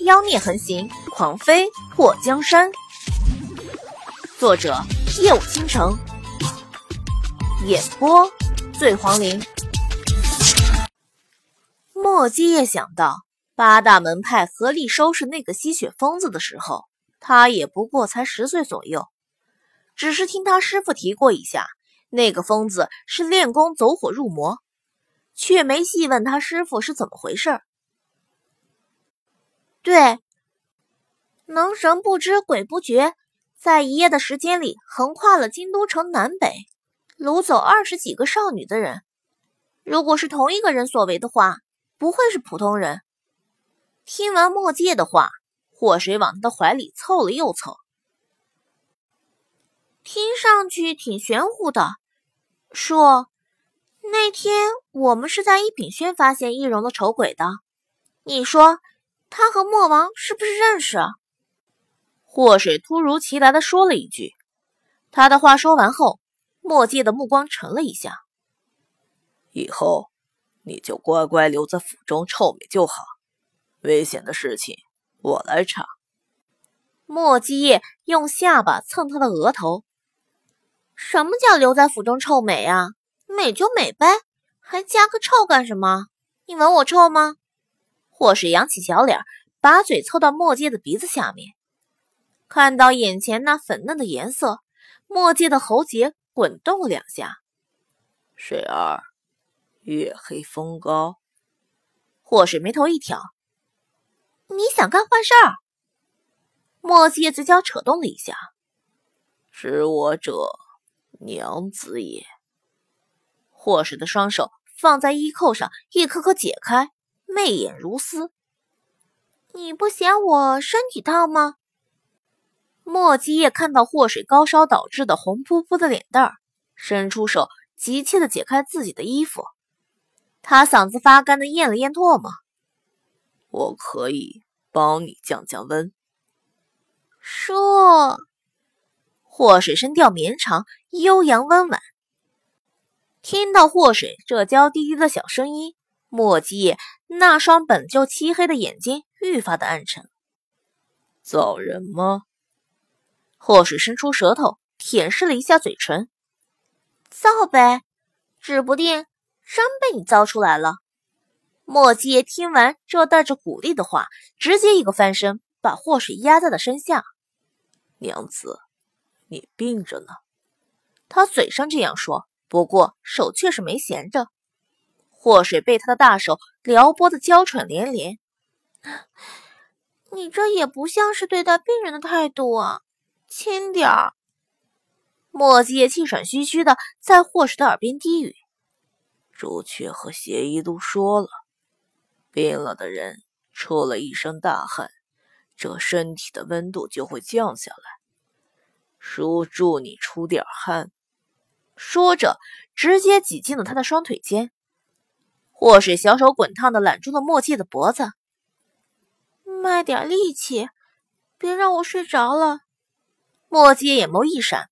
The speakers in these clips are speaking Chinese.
妖孽横行，狂飞破江山。作者：夜舞倾城，演播：醉黄林。莫基叶想到八大门派合力收拾那个吸血疯子的时候，他也不过才十岁左右，只是听他师傅提过一下，那个疯子是练功走火入魔，却没细问他师傅是怎么回事儿。对，能神不知鬼不觉，在一夜的时间里横跨了京都城南北，掳走二十几个少女的人，如果是同一个人所为的话，不会是普通人。听完墨界的话，祸水往他的怀里凑了又凑，听上去挺玄乎的。说，那天我们是在一品轩发现易容的丑鬼的，你说？他和莫王是不是认识？祸水突如其来的说了一句。他的话说完后，墨界的目光沉了一下。以后你就乖乖留在府中臭美就好，危险的事情我来查。莫基叶用下巴蹭他的额头。什么叫留在府中臭美啊？美就美呗，还加个臭干什么？你闻我臭吗？祸水扬起小脸，把嘴凑到墨界的鼻子下面，看到眼前那粉嫩的颜色，墨界的喉结滚动了两下。水儿，月黑风高。祸水眉头一挑：“你想干坏事儿？”墨界嘴角扯动了一下：“知我者，娘子也。”霍水的双手放在衣扣上，一颗颗解开。媚眼如丝，你不嫌我身体烫吗？莫基叶看到祸水高烧导致的红扑扑的脸蛋儿，伸出手急切的解开自己的衣服。他嗓子发干的咽了咽唾沫。我可以帮你降降温。说，祸水声调绵长，悠扬温婉。听到祸水这娇滴滴的小声音。莫基叶那双本就漆黑的眼睛愈发的暗沉。造人吗？祸水伸出舌头舔舐了一下嘴唇。造呗，指不定真被你造出来了。莫基叶听完这带着鼓励的话，直接一个翻身，把祸水压在了身下。娘子，你病着呢。他嘴上这样说，不过手却是没闲着。祸水被他的大手撩拨的娇喘连连，你这也不像是对待病人的态度啊，轻点儿。莫季气喘吁吁的在祸水的耳边低语：“朱雀和邪医都说了，病了的人出了一身大汗，这身体的温度就会降下来。叔祝你出点汗。”说着，直接挤进了他的双腿间。祸水小手滚烫的揽住了墨界的脖子，卖点力气，别让我睡着了。墨界眼眸一闪，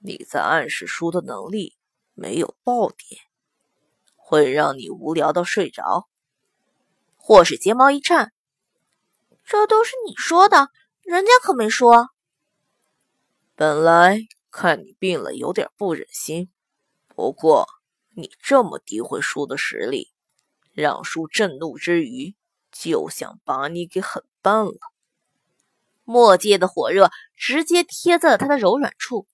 你在暗示书的能力没有爆点，会让你无聊到睡着。祸水睫毛一颤，这都是你说的，人家可没说。本来看你病了，有点不忍心，不过你这么诋毁叔的实力。让叔震怒之余，就想把你给狠办了。墨界的火热直接贴在了他的柔软处，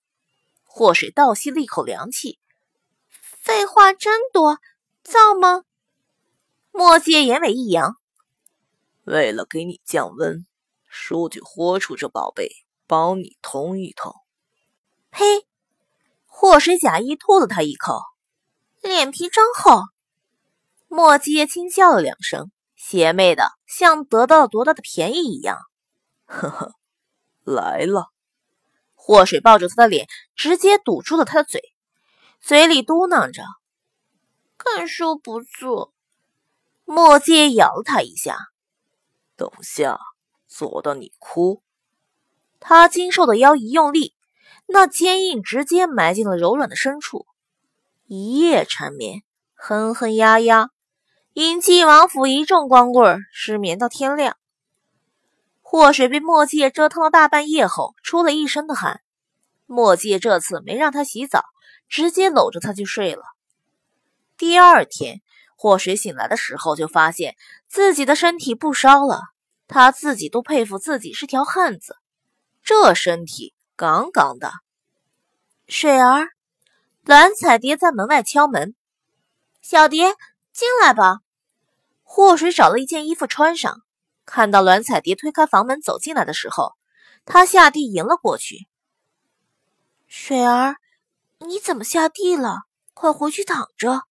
祸水倒吸了一口凉气。废话真多，造吗？墨界眼尾一扬，为了给你降温，叔就豁出这宝贝帮你通一通。呸！祸水假意吐了他一口，脸皮真厚。莫基叶轻笑了两声，邪魅的像得到了多大的便宜一样。呵呵，来了。祸水抱住他的脸，直接堵住了他的嘴，嘴里嘟囔着：“看收不住。”莫基叶咬了他一下，等下做到你哭。他精瘦的腰一用力，那坚硬直接埋进了柔软的深处，一夜缠绵，哼哼呀呀。引继王府一众光棍失眠到天亮。祸水被墨界折腾了大半夜后，出了一身的汗。墨界这次没让他洗澡，直接搂着他就睡了。第二天，祸水醒来的时候，就发现自己的身体不烧了。他自己都佩服自己是条汉子，这身体杠杠的。水儿，蓝彩蝶在门外敲门：“小蝶，进来吧。”祸水找了一件衣服穿上，看到栾彩蝶推开房门走进来的时候，他下地迎了过去。水儿，你怎么下地了？快回去躺着。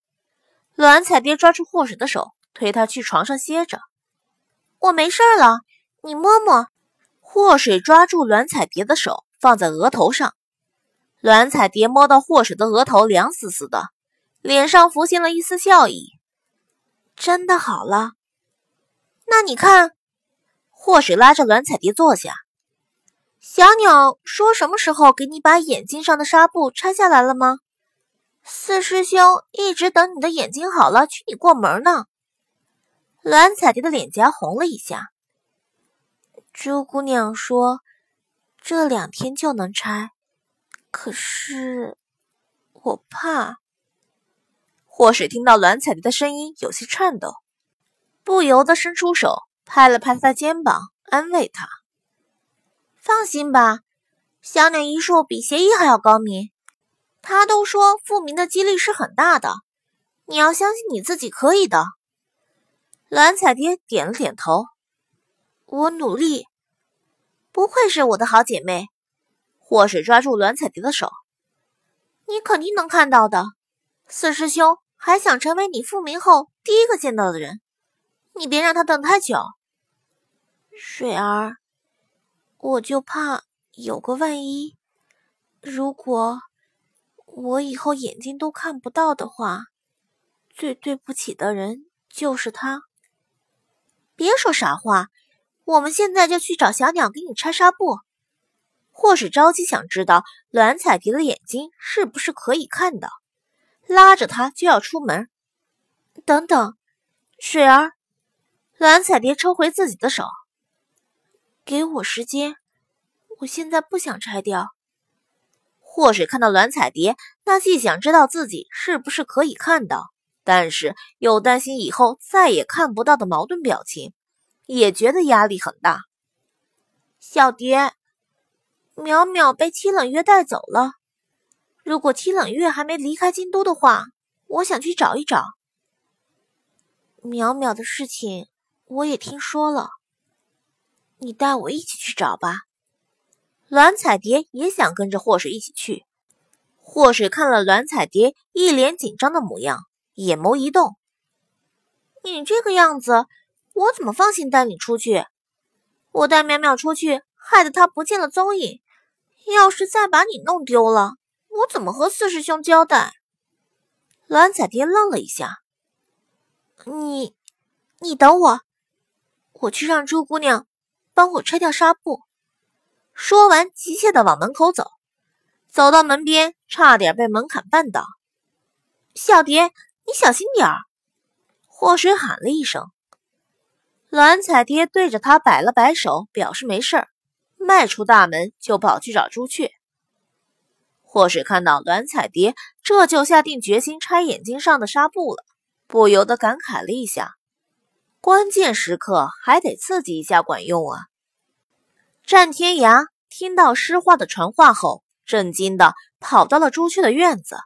栾彩蝶抓住祸水的手，推他去床上歇着。我没事了，你摸摸。祸水抓住栾彩蝶的手，放在额头上。栾彩蝶摸到祸水的额头凉丝丝的，脸上浮现了一丝笑意。真的好了，那你看，祸水拉着栾彩蝶坐下。小鸟说：“什么时候给你把眼睛上的纱布拆下来了吗？”四师兄一直等你的眼睛好了，娶你过门呢。栾彩蝶的脸颊红了一下。朱姑娘说：“这两天就能拆，可是我怕。”祸水听到栾彩蝶的声音有些颤抖，不由得伸出手拍了拍她的肩膀，安慰她：“放心吧，小鸟医术比邪医还要高明。他都说复明的几率是很大的，你要相信你自己可以的。”栾彩蝶点了点头：“我努力。”不愧是我的好姐妹。祸水抓住栾彩蝶的手：“你肯定能看到的，四师兄。”还想成为你复明后第一个见到的人，你别让他等太久。水儿，我就怕有个万一，如果我以后眼睛都看不到的话，最对不起的人就是他。别说傻话，我们现在就去找小鸟给你拆纱布。或是着急想知道栾彩蝶的眼睛是不是可以看到。拉着他就要出门，等等，水儿，栾彩蝶抽回自己的手，给我时间，我现在不想拆掉。祸水看到栾彩蝶那既想知道自己是不是可以看到，但是又担心以后再也看不到的矛盾表情，也觉得压力很大。小蝶，淼淼被七冷月带走了。如果七冷月还没离开京都的话，我想去找一找。淼淼的事情我也听说了，你带我一起去找吧。栾彩蝶也想跟着祸水一起去。祸水看了栾彩蝶一脸紧张的模样，眼眸一动：“你这个样子，我怎么放心带你出去？我带淼淼出去，害得她不见了踪影。要是再把你弄丢了……”我怎么和四师兄交代？蓝彩蝶愣了一下。你，你等我，我去让朱姑娘帮我拆掉纱布。说完，急切的往门口走。走到门边，差点被门槛绊倒。小蝶，你小心点儿！祸水喊了一声。蓝彩蝶对着他摆了摆手，表示没事儿，迈出大门就跑去找朱雀。祸水看到栾彩蝶，这就下定决心拆眼睛上的纱布了，不由得感慨了一下：关键时刻还得刺激一下管用啊！战天涯听到诗画的传话后，震惊的跑到了朱雀的院子。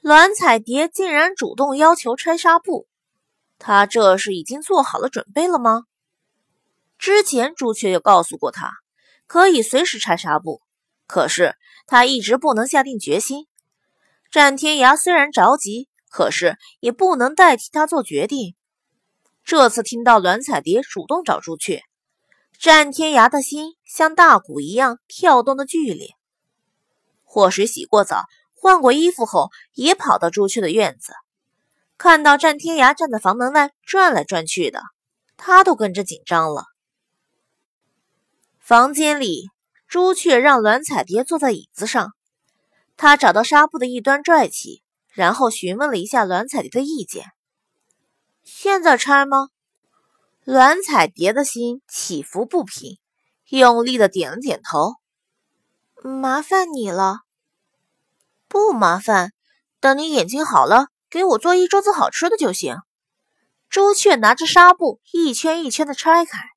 栾彩蝶竟然主动要求拆纱布，他这是已经做好了准备了吗？之前朱雀就告诉过他，可以随时拆纱布。可是他一直不能下定决心。战天涯虽然着急，可是也不能代替他做决定。这次听到栾彩蝶主动找朱雀，战天涯的心像大鼓一样跳动的剧烈。祸水洗过澡，换过衣服后，也跑到朱雀的院子，看到战天涯站在房门外转来转去的，他都跟着紧张了。房间里。朱雀让栾彩蝶坐在椅子上，他找到纱布的一端拽起，然后询问了一下栾彩蝶的意见。现在拆吗？栾彩蝶的心起伏不平，用力的点了点头。麻烦你了。不麻烦，等你眼睛好了，给我做一桌子好吃的就行。朱雀拿着纱布一圈一圈的拆开。